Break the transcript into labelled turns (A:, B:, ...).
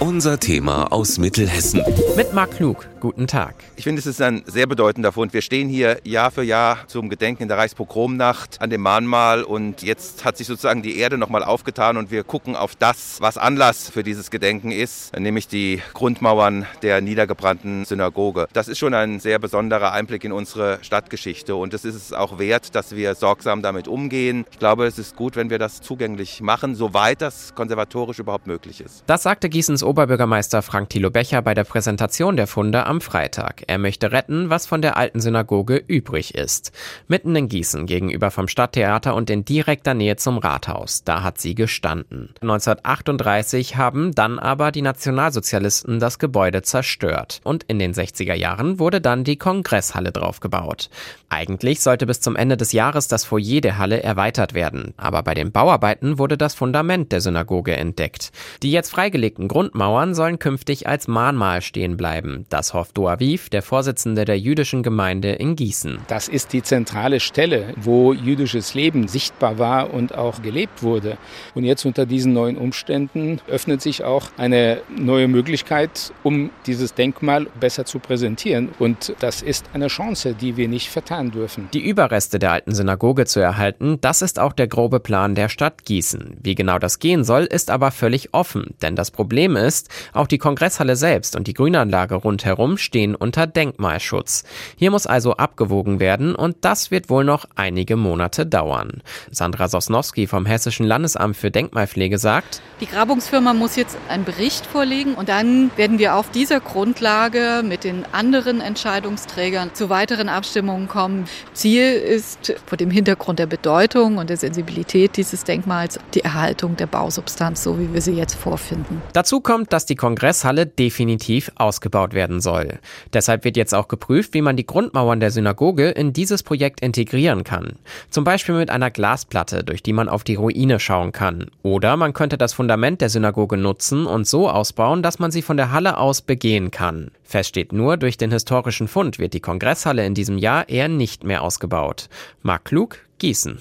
A: Unser Thema aus Mittelhessen.
B: Mit Marc Klug. Guten Tag.
C: Ich finde, es ist ein sehr bedeutender Fund. Wir stehen hier Jahr für Jahr zum Gedenken in der Reichspogromnacht an dem Mahnmal und jetzt hat sich sozusagen die Erde nochmal aufgetan und wir gucken auf das, was Anlass für dieses Gedenken ist, nämlich die Grundmauern der niedergebrannten Synagoge. Das ist schon ein sehr besonderer Einblick in unsere Stadtgeschichte und es ist es auch wert, dass wir sorgsam damit umgehen. Ich glaube, es ist gut, wenn wir das zugänglich machen, soweit das konservatorisch überhaupt möglich ist.
B: Das sagte Gießens Oberbürgermeister Frank Thilo Becher bei der Präsentation der Funde am Freitag. Er möchte retten, was von der alten Synagoge übrig ist. Mitten in Gießen gegenüber vom Stadttheater und in direkter Nähe zum Rathaus. Da hat sie gestanden. 1938 haben dann aber die Nationalsozialisten das Gebäude zerstört. Und in den 60er Jahren wurde dann die Kongresshalle draufgebaut. Eigentlich sollte bis zum Ende des Jahres das Foyer der Halle erweitert werden. Aber bei den Bauarbeiten wurde das Fundament der Synagoge entdeckt. Die jetzt freigelegten Grundmauern Mauern sollen künftig als Mahnmal stehen bleiben. Das hofft Doaviv, der Vorsitzende der jüdischen Gemeinde in Gießen.
D: Das ist die zentrale Stelle, wo jüdisches Leben sichtbar war und auch gelebt wurde. Und jetzt unter diesen neuen Umständen öffnet sich auch eine neue Möglichkeit, um dieses Denkmal besser zu präsentieren. Und das ist eine Chance, die wir nicht vertan dürfen.
B: Die Überreste der alten Synagoge zu erhalten, das ist auch der grobe Plan der Stadt Gießen. Wie genau das gehen soll, ist aber völlig offen, denn das Problem ist, ist, auch die Kongresshalle selbst und die Grünanlage rundherum stehen unter Denkmalschutz. Hier muss also abgewogen werden und das wird wohl noch einige Monate dauern. Sandra Sosnowski vom Hessischen Landesamt für Denkmalpflege sagt,
E: die Grabungsfirma muss jetzt einen Bericht vorlegen und dann werden wir auf dieser Grundlage mit den anderen Entscheidungsträgern zu weiteren Abstimmungen kommen. Ziel ist vor dem Hintergrund der Bedeutung und der Sensibilität dieses Denkmals die Erhaltung der Bausubstanz, so wie wir sie jetzt vorfinden.
B: Dazu kommt kommt, dass die Kongresshalle definitiv ausgebaut werden soll. Deshalb wird jetzt auch geprüft, wie man die Grundmauern der Synagoge in dieses Projekt integrieren kann. Zum Beispiel mit einer Glasplatte, durch die man auf die Ruine schauen kann. Oder man könnte das Fundament der Synagoge nutzen und so ausbauen, dass man sie von der Halle aus begehen kann. Fest steht nur, durch den historischen Fund wird die Kongresshalle in diesem Jahr eher nicht mehr ausgebaut. Marc Klug, Gießen.